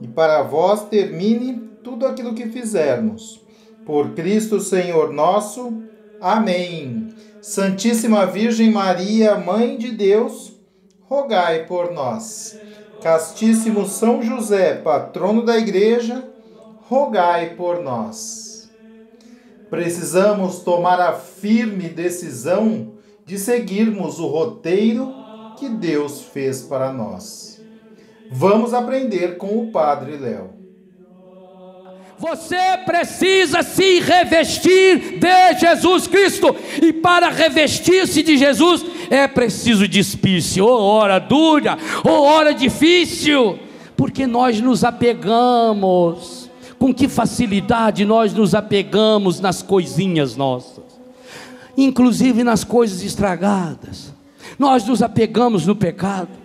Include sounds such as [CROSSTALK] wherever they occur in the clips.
e para vós termine tudo aquilo que fizermos. Por Cristo Senhor nosso. Amém. Santíssima Virgem Maria, Mãe de Deus, rogai por nós. Castíssimo São José, patrono da Igreja, rogai por nós. Precisamos tomar a firme decisão de seguirmos o roteiro que Deus fez para nós. Vamos aprender com o Padre Léo. Você precisa se revestir de Jesus Cristo, e para revestir-se de Jesus é preciso despir-se, ou hora dura, ou hora difícil, porque nós nos apegamos, com que facilidade nós nos apegamos nas coisinhas nossas, inclusive nas coisas estragadas, nós nos apegamos no pecado.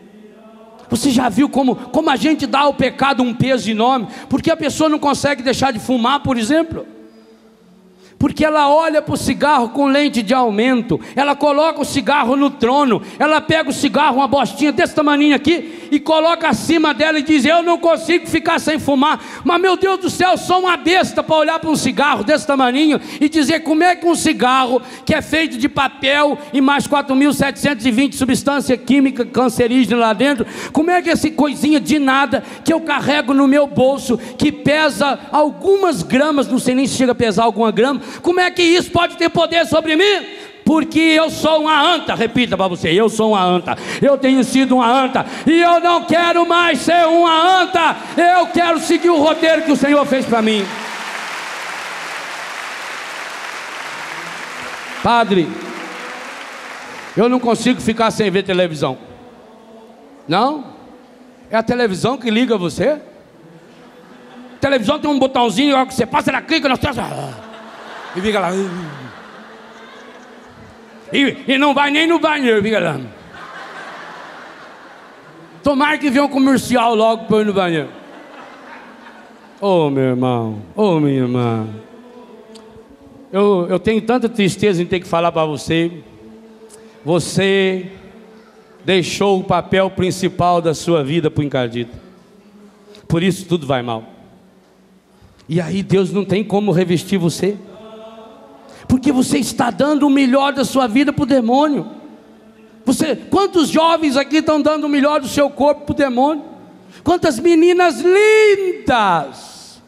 Você já viu como, como a gente dá ao pecado um peso enorme? Porque a pessoa não consegue deixar de fumar, por exemplo porque ela olha para o cigarro com lente de aumento, ela coloca o cigarro no trono, ela pega o cigarro, uma bostinha desse tamanho aqui, e coloca acima dela e diz: Eu não consigo ficar sem fumar, mas meu Deus do céu, sou uma besta para olhar para um cigarro desse tamanho e dizer como é que um cigarro que é feito de papel e mais 4.720 substância química cancerígena lá dentro, como é que essa coisinha de nada que eu carrego no meu bolso, que pesa algumas gramas, não sei nem se chega a pesar alguma grama, como é que isso pode ter poder sobre mim? Porque eu sou uma anta, repita para você, eu sou uma anta, eu tenho sido uma anta, e eu não quero mais ser uma anta, eu quero seguir o roteiro que o Senhor fez para mim. Padre, eu não consigo ficar sem ver televisão. Não? É a televisão que liga você? A televisão tem um botãozinho que você passa, ela clica, nós temos. E fica lá. E, e não vai nem no banheiro, fica. Tomara que venha um comercial logo para ir no banheiro. Ô oh, meu irmão, ô oh, minha irmã. Eu, eu tenho tanta tristeza em ter que falar para você. Você deixou o papel principal da sua vida para o encardito. Por isso tudo vai mal. E aí Deus não tem como revestir você porque você está dando o melhor da sua vida para o demônio. Você, quantos jovens aqui estão dando o melhor do seu corpo para o demônio? Quantas meninas lindas!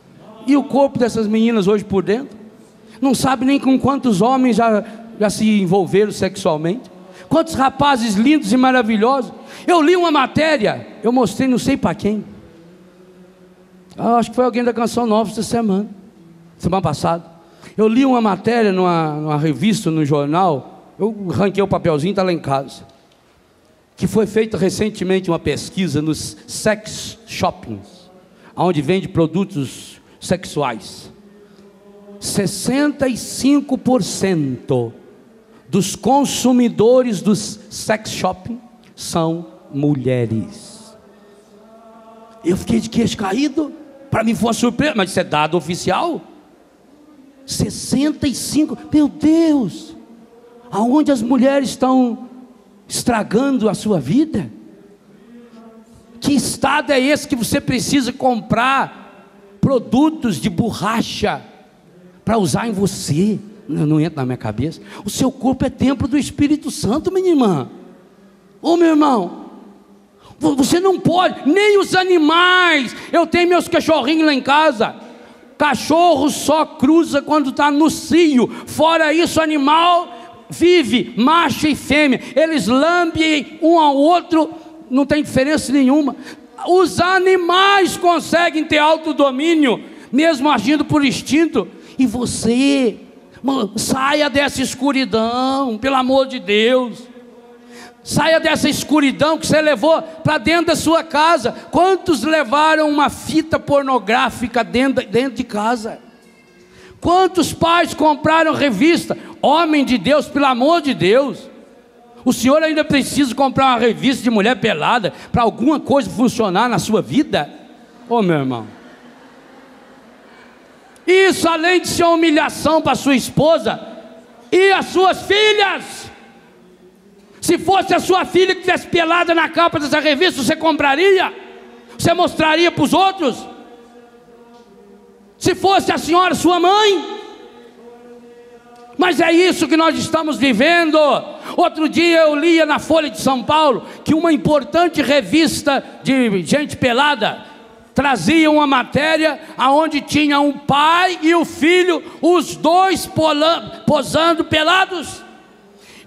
E o corpo dessas meninas hoje por dentro? Não sabe nem com quantos homens já, já se envolveram sexualmente. Quantos rapazes lindos e maravilhosos. Eu li uma matéria, eu mostrei não sei para quem. Eu acho que foi alguém da Canção Nova essa semana, semana passada. Eu li uma matéria numa, numa revista, no jornal, eu ranquei o papelzinho, está lá em casa. Que foi feita recentemente uma pesquisa nos sex shoppings, onde vende produtos sexuais. 65% dos consumidores dos sex shopping são mulheres. Eu fiquei de queixo caído. Para mim foi uma surpresa, mas isso é dado oficial. 65, meu Deus, aonde as mulheres estão estragando a sua vida? Que estado é esse que você precisa comprar produtos de borracha para usar em você? Não, não, entra na minha cabeça. O seu corpo é templo do Espírito Santo, minha irmã. Ô meu irmão, você não pode, nem os animais. Eu tenho meus cachorrinhos lá em casa Cachorro só cruza quando está no cio. Fora isso, animal vive, macho e fêmea. Eles lambem um ao outro, não tem diferença nenhuma. Os animais conseguem ter autodomínio, mesmo agindo por instinto. E você, mano, saia dessa escuridão, pelo amor de Deus. Saia dessa escuridão que você levou para dentro da sua casa. Quantos levaram uma fita pornográfica dentro, dentro de casa? Quantos pais compraram revista? Homem de Deus, pelo amor de Deus. O senhor ainda precisa comprar uma revista de mulher pelada para alguma coisa funcionar na sua vida? Ô oh, meu irmão. Isso além de ser uma humilhação para sua esposa e as suas filhas. Se fosse a sua filha que tivesse pelada na capa dessa revista, você compraria? Você mostraria para os outros? Se fosse a senhora, sua mãe? Mas é isso que nós estamos vivendo. Outro dia eu lia na Folha de São Paulo que uma importante revista de gente pelada trazia uma matéria aonde tinha um pai e o filho, os dois posando pelados.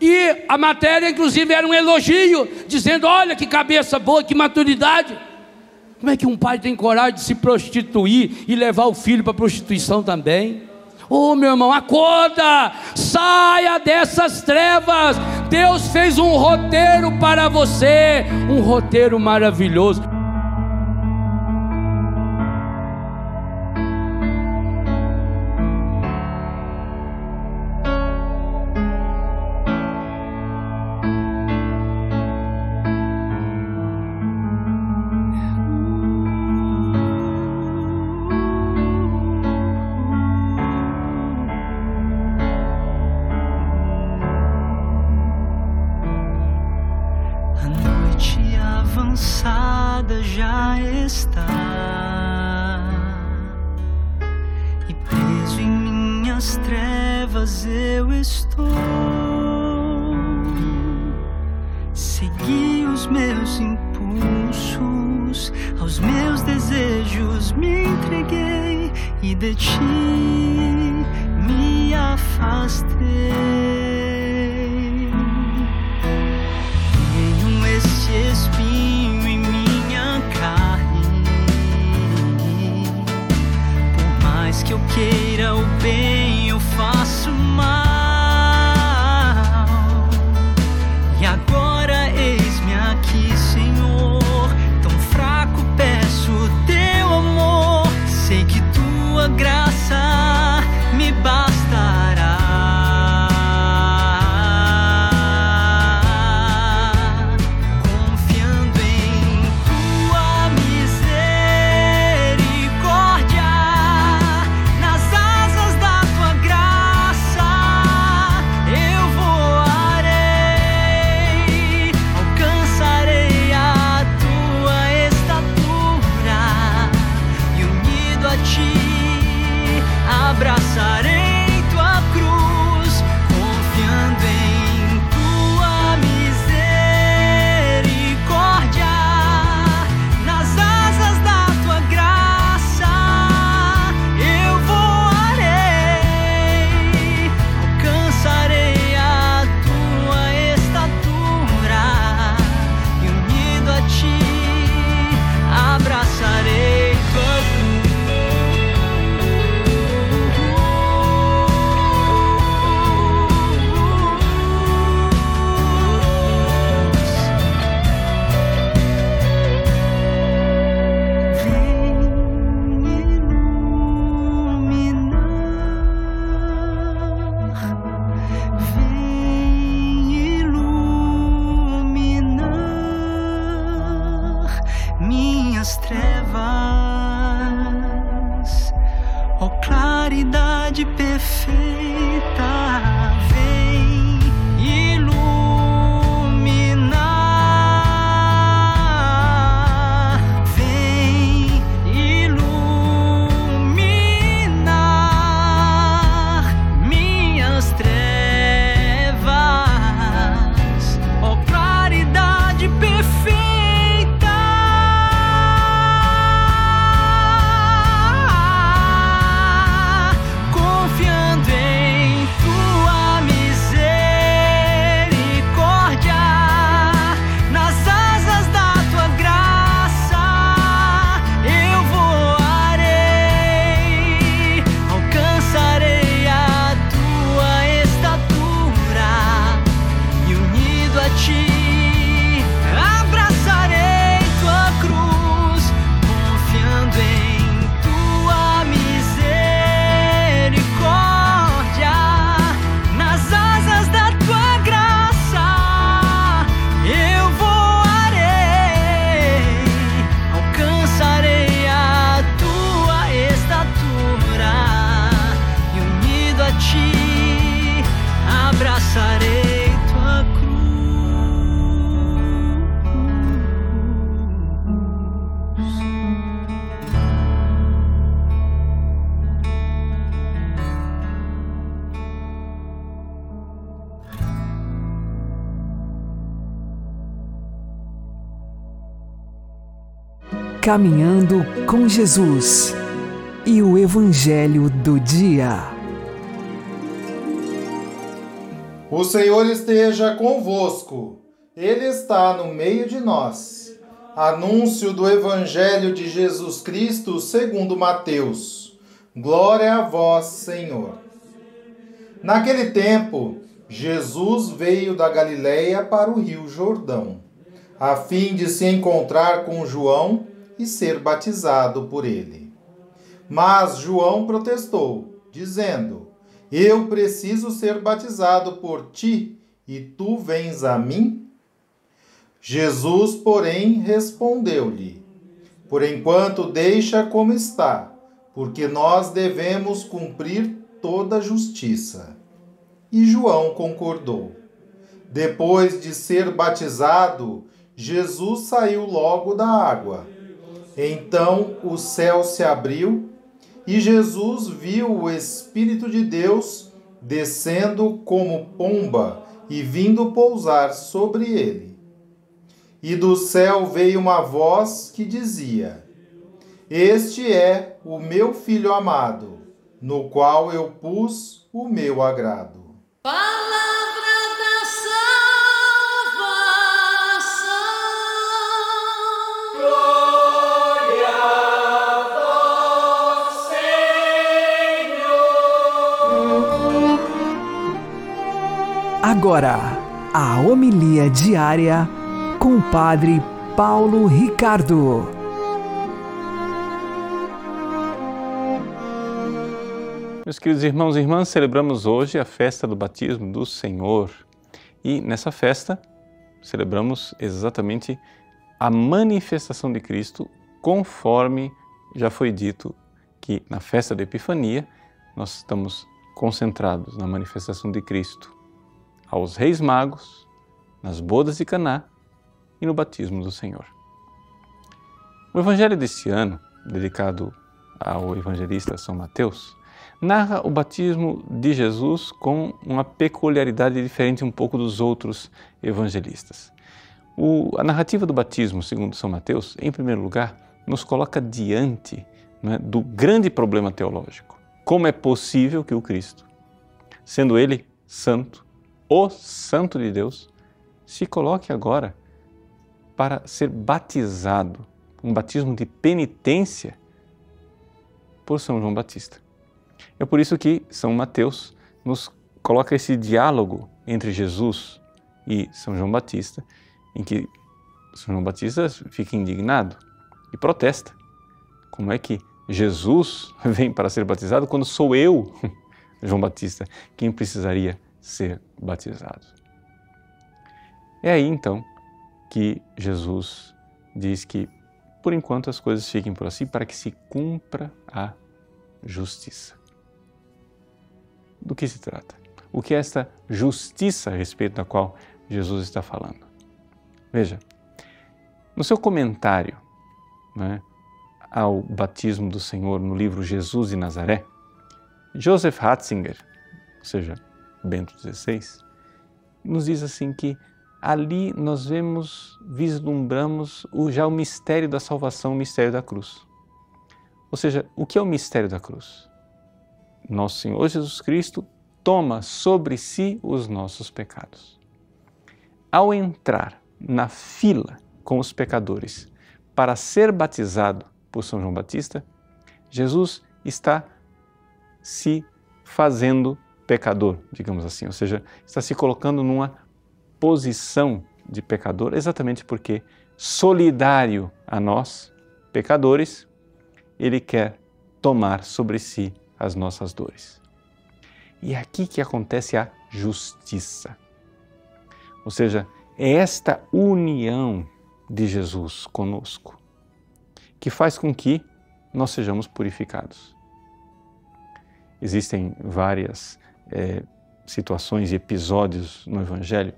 E a matéria, inclusive, era um elogio, dizendo: olha que cabeça boa, que maturidade. Como é que um pai tem coragem de se prostituir e levar o filho para a prostituição também? Oh, meu irmão, acorda, saia dessas trevas. Deus fez um roteiro para você, um roteiro maravilhoso. Caminhando com Jesus e o Evangelho do Dia. O Senhor esteja convosco, Ele está no meio de nós. Anúncio do Evangelho de Jesus Cristo segundo Mateus. Glória a vós, Senhor. Naquele tempo, Jesus veio da Galiléia para o rio Jordão, a fim de se encontrar com João e ser batizado por ele. Mas João protestou, dizendo: Eu preciso ser batizado por ti, e tu vens a mim? Jesus, porém, respondeu-lhe: Por enquanto deixa como está, porque nós devemos cumprir toda a justiça. E João concordou. Depois de ser batizado, Jesus saiu logo da água. Então o céu se abriu e Jesus viu o Espírito de Deus descendo como pomba e vindo pousar sobre ele. E do céu veio uma voz que dizia: Este é o meu filho amado, no qual eu pus o meu agrado. Palavra Agora, a homilia diária com o Padre Paulo Ricardo. Meus queridos irmãos e irmãs, celebramos hoje a festa do batismo do Senhor. E nessa festa celebramos exatamente a manifestação de Cristo, conforme já foi dito que na festa da Epifania nós estamos concentrados na manifestação de Cristo aos reis magos, nas bodas de Caná e no batismo do Senhor. O evangelho deste ano, dedicado ao evangelista São Mateus, narra o batismo de Jesus com uma peculiaridade diferente um pouco dos outros evangelistas. O, a narrativa do batismo, segundo São Mateus, em primeiro lugar, nos coloca diante né, do grande problema teológico. Como é possível que o Cristo, sendo ele santo, o Santo de Deus, se coloque agora para ser batizado, um batismo de penitência por São João Batista. É por isso que São Mateus nos coloca esse diálogo entre Jesus e São João Batista, em que São João Batista fica indignado e protesta. Como é que Jesus [LAUGHS] vem para ser batizado quando sou eu, [LAUGHS] João Batista, quem precisaria ser batizado? É aí então que Jesus diz que por enquanto as coisas fiquem por assim para que se cumpra a justiça do que se trata? O que é esta justiça a respeito da qual Jesus está falando? Veja, no seu comentário né, ao batismo do Senhor no livro Jesus de Nazaré, Joseph Ratzinger, ou seja, Bento XVI, nos diz assim que ali nós vemos, vislumbramos o, já o mistério da salvação, o mistério da cruz. Ou seja, o que é o mistério da cruz? nosso Senhor Jesus Cristo toma sobre si os nossos pecados. Ao entrar na fila com os pecadores para ser batizado por São João Batista, Jesus está se fazendo pecador, digamos assim, ou seja, está se colocando numa posição de pecador, exatamente porque, solidário a nós, pecadores, ele quer tomar sobre si as nossas dores. E é aqui que acontece a justiça. Ou seja, é esta união de Jesus conosco que faz com que nós sejamos purificados. Existem várias é, situações e episódios no Evangelho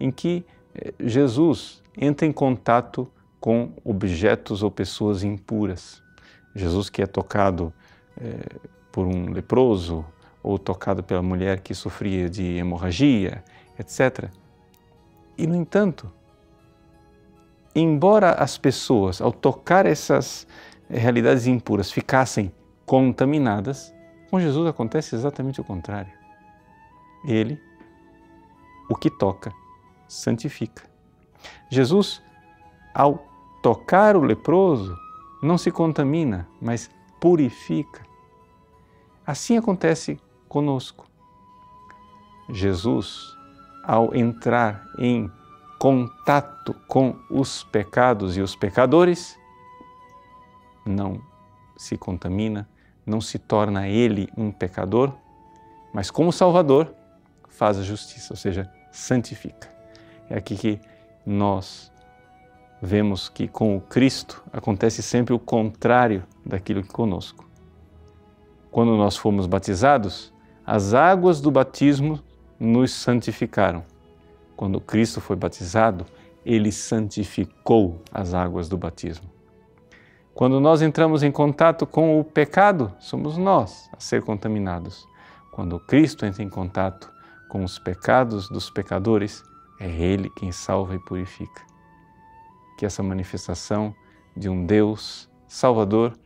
em que eh, Jesus entra em contato com objetos ou pessoas impuras. Jesus que é tocado eh, por um leproso ou tocado pela mulher que sofria de hemorragia, etc. E, no entanto, embora as pessoas, ao tocar essas realidades impuras, ficassem contaminadas, com Jesus acontece exatamente o contrário. Ele, o que toca, santifica. Jesus, ao tocar o leproso, não se contamina, mas purifica. Assim acontece conosco. Jesus, ao entrar em contato com os pecados e os pecadores, não se contamina, não se torna ele um pecador, mas como Salvador faz a justiça, ou seja, santifica. É aqui que nós vemos que com o Cristo acontece sempre o contrário daquilo que conosco. Quando nós fomos batizados, as águas do batismo nos santificaram. Quando Cristo foi batizado, ele santificou as águas do batismo. Quando nós entramos em contato com o pecado, somos nós a ser contaminados. Quando Cristo entra em contato com os pecados dos pecadores, é Ele quem salva e purifica. Que essa manifestação de um Deus Salvador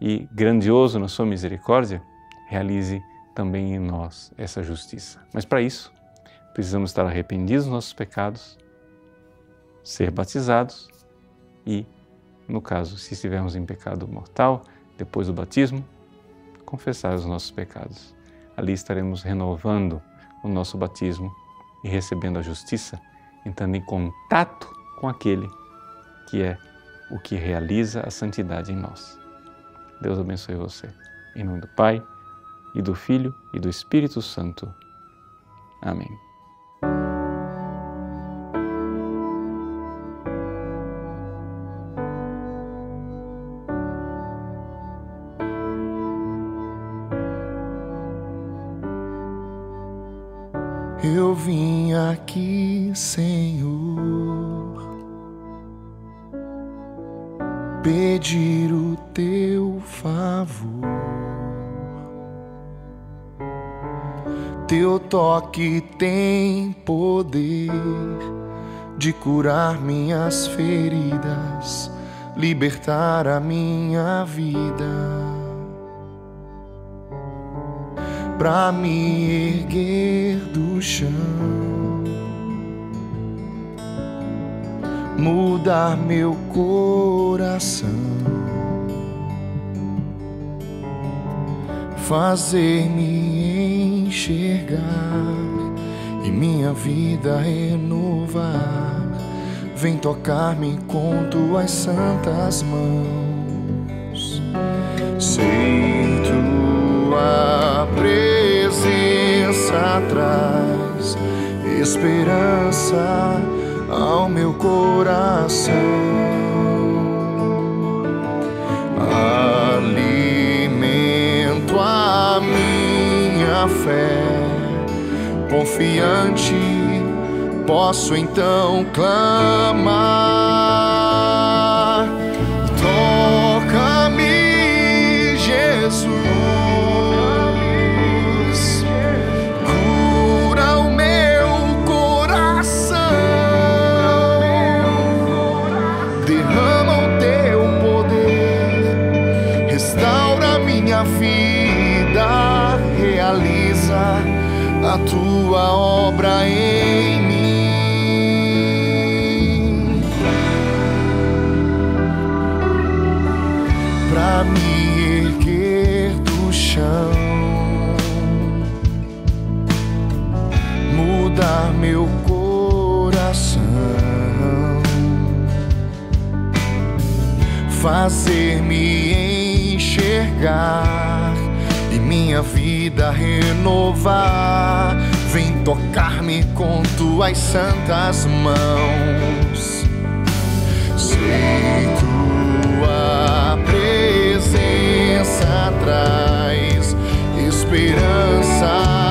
e grandioso na sua misericórdia realize também em nós essa justiça. Mas para isso, precisamos estar arrependidos dos nossos pecados, ser batizados e, no caso, se estivermos em pecado mortal, depois do batismo, confessar os nossos pecados. Ali estaremos renovando o nosso batismo e recebendo a justiça, entrando em contato com aquele que é o que realiza a santidade em nós. Deus abençoe você. Em nome do Pai, e do Filho e do Espírito Santo. Amém. Eu vim aqui, Senhor, pedir o teu favor. Teu toque tem poder de curar minhas feridas, libertar a minha vida. Pra me erguer do chão, mudar meu coração. fazer-me enxergar e minha vida renovar. Vem tocar-me com tuas santas mãos. Sei tua presença traz esperança ao meu coração. Alimento a minha fé, confiante, posso então clamar. Tua obra em mim. Pra me erguer do chão. mudar meu coração, fazer-me enxergar minha vida renovar. Vem tocar-me com tuas santas mãos. Sei tua presença traz esperança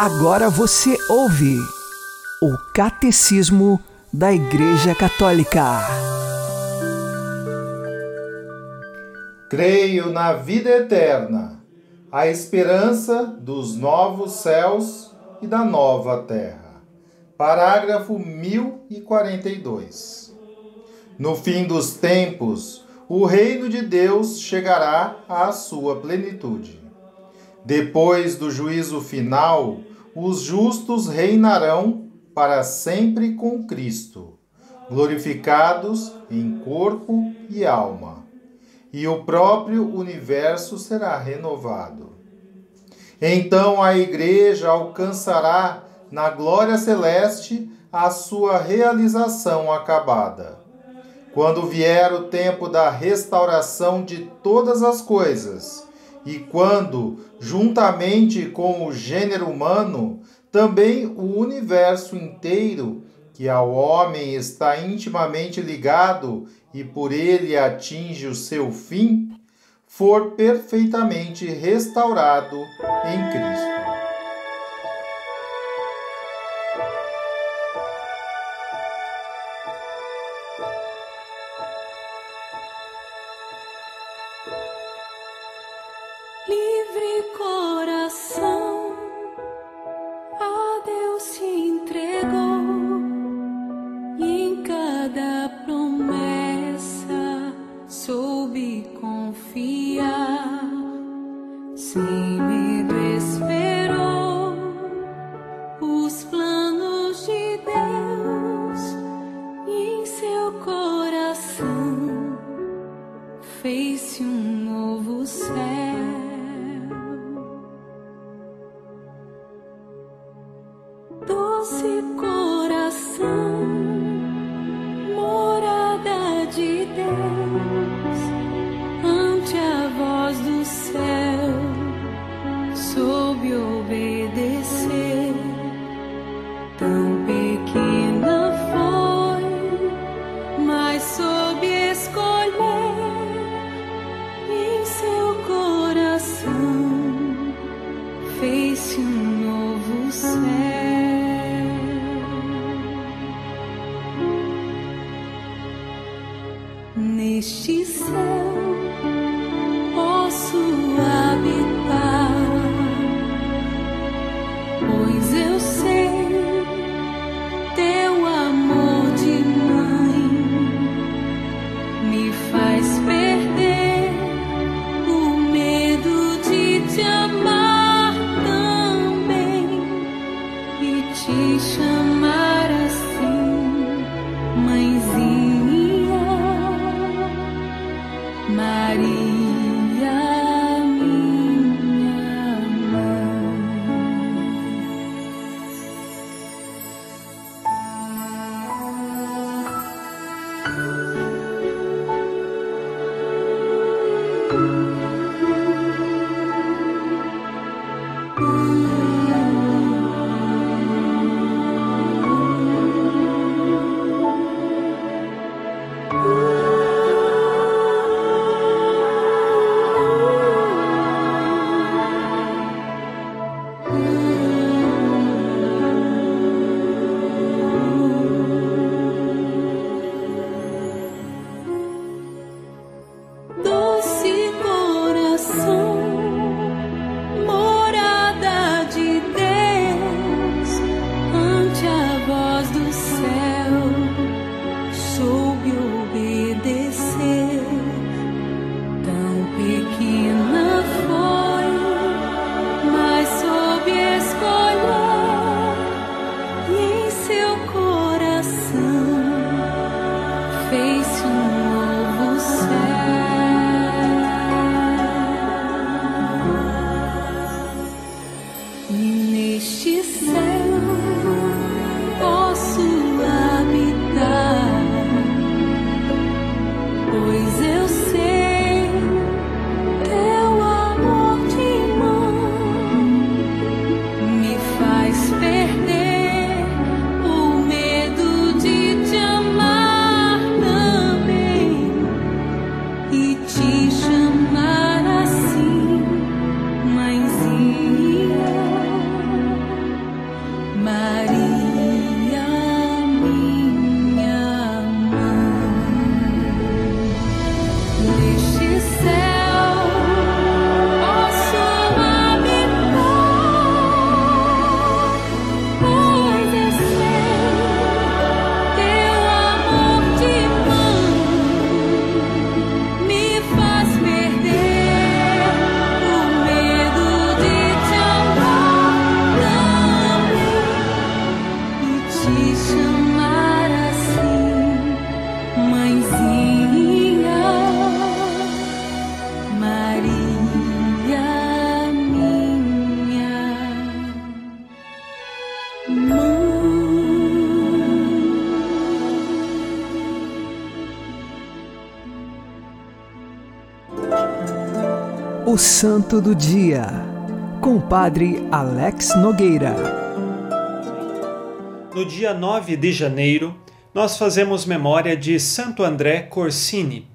Agora você ouve o Catecismo da Igreja Católica. Creio na vida eterna, a esperança dos novos céus e da nova terra. Parágrafo 1042. No fim dos tempos, o reino de Deus chegará à sua plenitude. Depois do juízo final, os justos reinarão para sempre com Cristo, glorificados em corpo e alma, e o próprio universo será renovado. Então a Igreja alcançará na glória celeste a sua realização acabada. Quando vier o tempo da restauração de todas as coisas, e quando, juntamente com o gênero humano, também o universo inteiro, que ao homem está intimamente ligado e por ele atinge o seu fim, for perfeitamente restaurado em Cristo. Neste céu Santo do Dia, com Padre Alex Nogueira. No dia 9 de janeiro, nós fazemos memória de Santo André Corsini.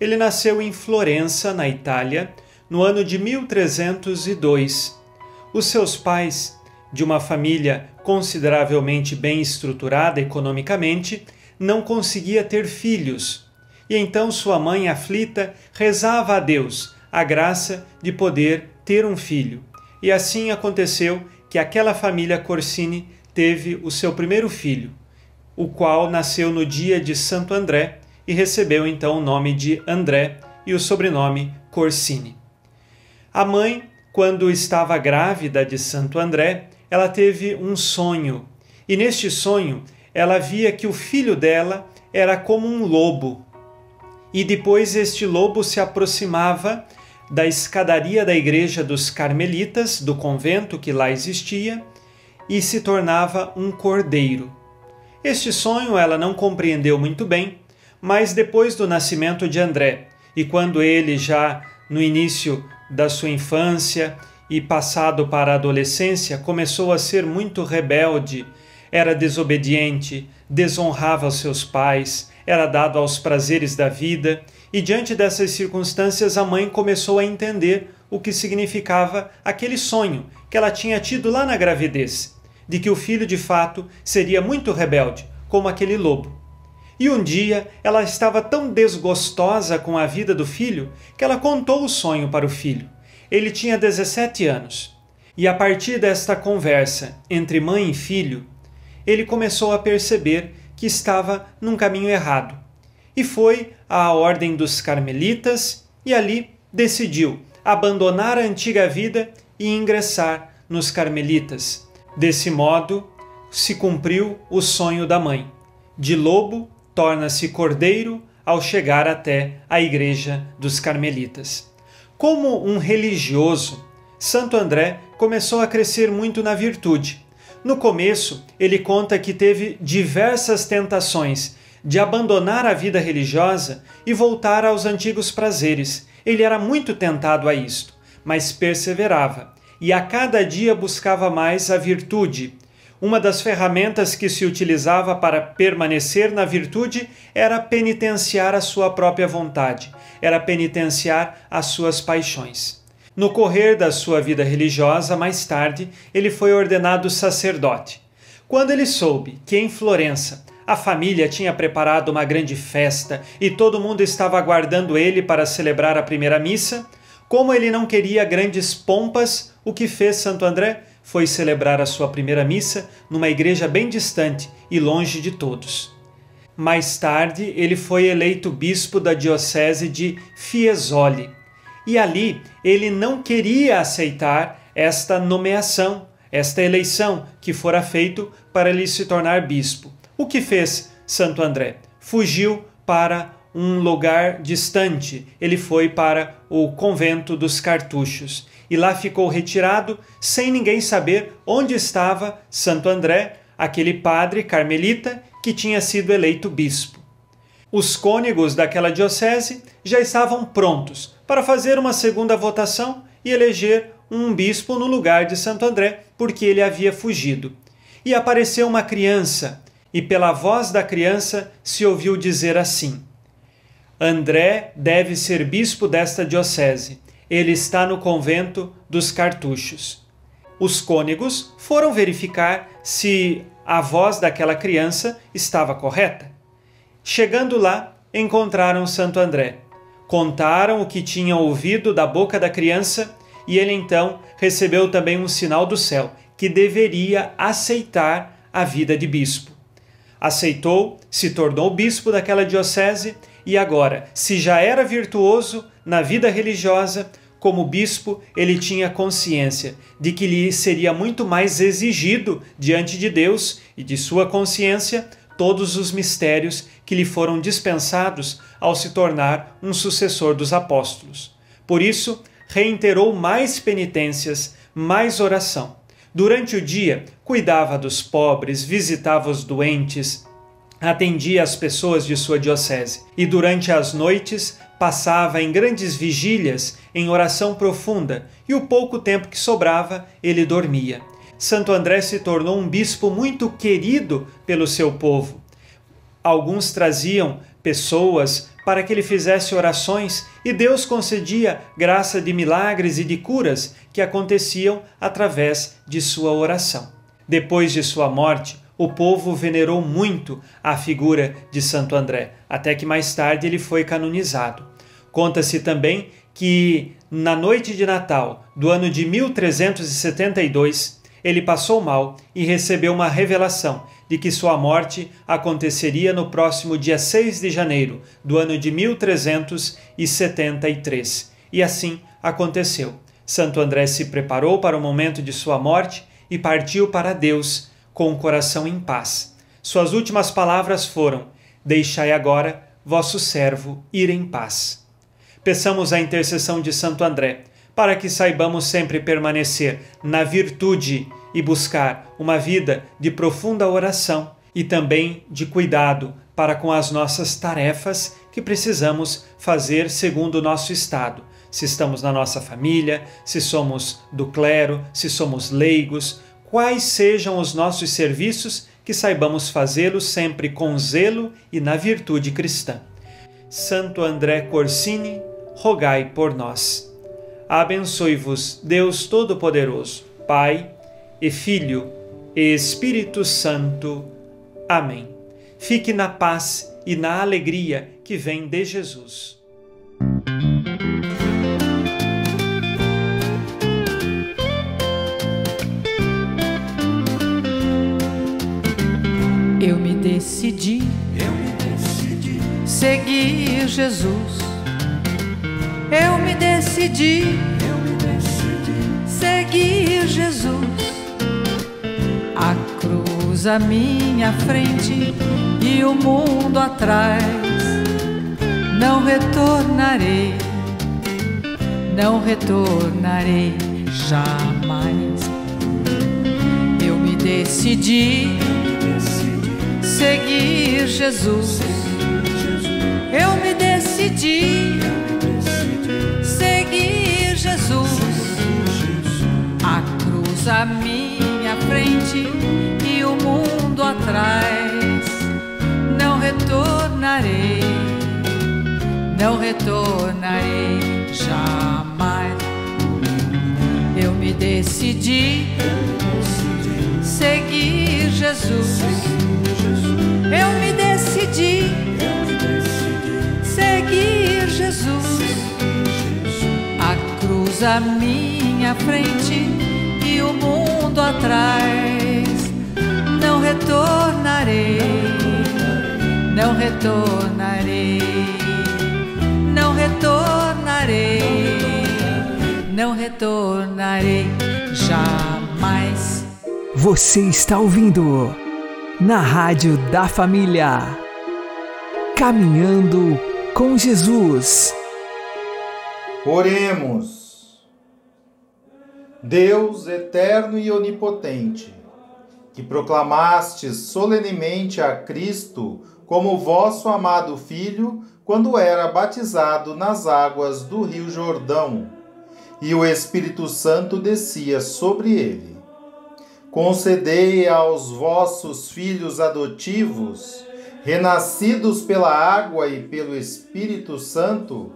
Ele nasceu em Florença, na Itália, no ano de 1302. Os seus pais, de uma família consideravelmente bem estruturada economicamente, não conseguia ter filhos. E então sua mãe aflita rezava a Deus a graça de poder ter um filho. E assim aconteceu que aquela família Corsini teve o seu primeiro filho, o qual nasceu no dia de Santo André e recebeu então o nome de André e o sobrenome Corsini. A mãe, quando estava grávida de Santo André, ela teve um sonho, e neste sonho ela via que o filho dela era como um lobo. E depois este lobo se aproximava da escadaria da igreja dos Carmelitas, do convento que lá existia, e se tornava um cordeiro. Este sonho ela não compreendeu muito bem, mas depois do nascimento de André, e quando ele já no início da sua infância e passado para a adolescência, começou a ser muito rebelde, era desobediente, desonrava seus pais, era dado aos prazeres da vida, e diante dessas circunstâncias a mãe começou a entender o que significava aquele sonho que ela tinha tido lá na gravidez, de que o filho de fato seria muito rebelde, como aquele lobo. E um dia ela estava tão desgostosa com a vida do filho que ela contou o sonho para o filho. Ele tinha 17 anos. E a partir desta conversa entre mãe e filho, ele começou a perceber que estava num caminho errado. E foi à Ordem dos Carmelitas e ali decidiu abandonar a antiga vida e ingressar nos Carmelitas. Desse modo, se cumpriu o sonho da mãe. De lobo, torna-se cordeiro ao chegar até a Igreja dos Carmelitas. Como um religioso, Santo André começou a crescer muito na virtude. No começo, ele conta que teve diversas tentações de abandonar a vida religiosa e voltar aos antigos prazeres. Ele era muito tentado a isto, mas perseverava e a cada dia buscava mais a virtude. Uma das ferramentas que se utilizava para permanecer na virtude era penitenciar a sua própria vontade, era penitenciar as suas paixões. No correr da sua vida religiosa, mais tarde, ele foi ordenado sacerdote. Quando ele soube que em Florença a família tinha preparado uma grande festa e todo mundo estava aguardando ele para celebrar a primeira missa, como ele não queria grandes pompas, o que fez Santo André foi celebrar a sua primeira missa numa igreja bem distante e longe de todos. Mais tarde, ele foi eleito bispo da diocese de Fiesole. E ali ele não queria aceitar esta nomeação, esta eleição que fora feito para ele se tornar bispo. O que fez Santo André? Fugiu para um lugar distante. Ele foi para o convento dos cartuchos e lá ficou retirado sem ninguém saber onde estava Santo André, aquele padre carmelita que tinha sido eleito bispo. Os cônegos daquela diocese já estavam prontos para fazer uma segunda votação e eleger um bispo no lugar de Santo André, porque ele havia fugido. E apareceu uma criança, e pela voz da criança se ouviu dizer assim: André deve ser bispo desta diocese ele está no convento dos cartuchos. Os cônegos foram verificar se a voz daquela criança estava correta. Chegando lá, encontraram Santo André. Contaram o que tinham ouvido da boca da criança e ele então recebeu também um sinal do céu que deveria aceitar a vida de bispo. Aceitou, se tornou bispo daquela diocese e agora, se já era virtuoso na vida religiosa, como bispo, ele tinha consciência de que lhe seria muito mais exigido diante de Deus e de sua consciência todos os mistérios que lhe foram dispensados ao se tornar um sucessor dos apóstolos. Por isso, reiterou mais penitências, mais oração. Durante o dia, cuidava dos pobres, visitava os doentes, atendia as pessoas de sua diocese e durante as noites Passava em grandes vigílias em oração profunda e o pouco tempo que sobrava ele dormia. Santo André se tornou um bispo muito querido pelo seu povo. Alguns traziam pessoas para que ele fizesse orações e Deus concedia graça de milagres e de curas que aconteciam através de sua oração. Depois de sua morte, o povo venerou muito a figura de Santo André, até que mais tarde ele foi canonizado. Conta-se também que na noite de Natal do ano de 1372, ele passou mal e recebeu uma revelação de que sua morte aconteceria no próximo dia 6 de janeiro do ano de 1373. E assim aconteceu. Santo André se preparou para o momento de sua morte e partiu para Deus com o coração em paz. Suas últimas palavras foram: Deixai agora vosso servo ir em paz. Peçamos a intercessão de Santo André para que saibamos sempre permanecer na virtude e buscar uma vida de profunda oração e também de cuidado para com as nossas tarefas que precisamos fazer segundo o nosso estado. Se estamos na nossa família, se somos do clero, se somos leigos, quais sejam os nossos serviços, que saibamos fazê-los sempre com zelo e na virtude cristã. Santo André Corsini, rogai por nós. Abençoe-vos, Deus Todo-Poderoso, Pai e Filho e Espírito Santo. Amém. Fique na paz e na alegria que vem de Jesus. Eu me decidi, Eu me decidi, seguir Jesus. Eu me decidi, eu me decidi, à minha frente e o mundo atrás. Não retornarei, não retornarei jamais. Eu me decidi seguir Jesus. Eu me decidi seguir Jesus. A cruz à minha frente e o mundo atrás. Não retornarei, não retornarei jamais. Eu me decidi seguir Jesus. Eu me decidi seguir Jesus. A cruz à minha frente o mundo atrás. Não retornarei, não retornarei, não retornarei, não retornarei jamais. Você está ouvindo na Rádio da Família. Caminhando com Jesus. Oremos. Deus eterno e onipotente, que proclamastes solenemente a Cristo como vosso amado Filho quando era batizado nas águas do Rio Jordão, e o Espírito Santo descia sobre ele. Concedei aos vossos filhos adotivos, renascidos pela água e pelo Espírito Santo,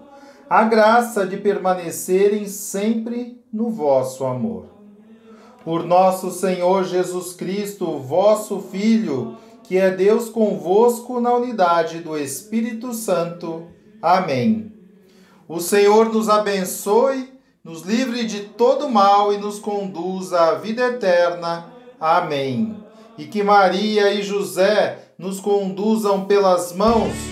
a graça de permanecerem sempre no vosso amor. Por nosso Senhor Jesus Cristo, vosso Filho, que é Deus convosco na unidade do Espírito Santo. Amém. O Senhor nos abençoe, nos livre de todo mal e nos conduza à vida eterna. Amém. E que Maria e José nos conduzam pelas mãos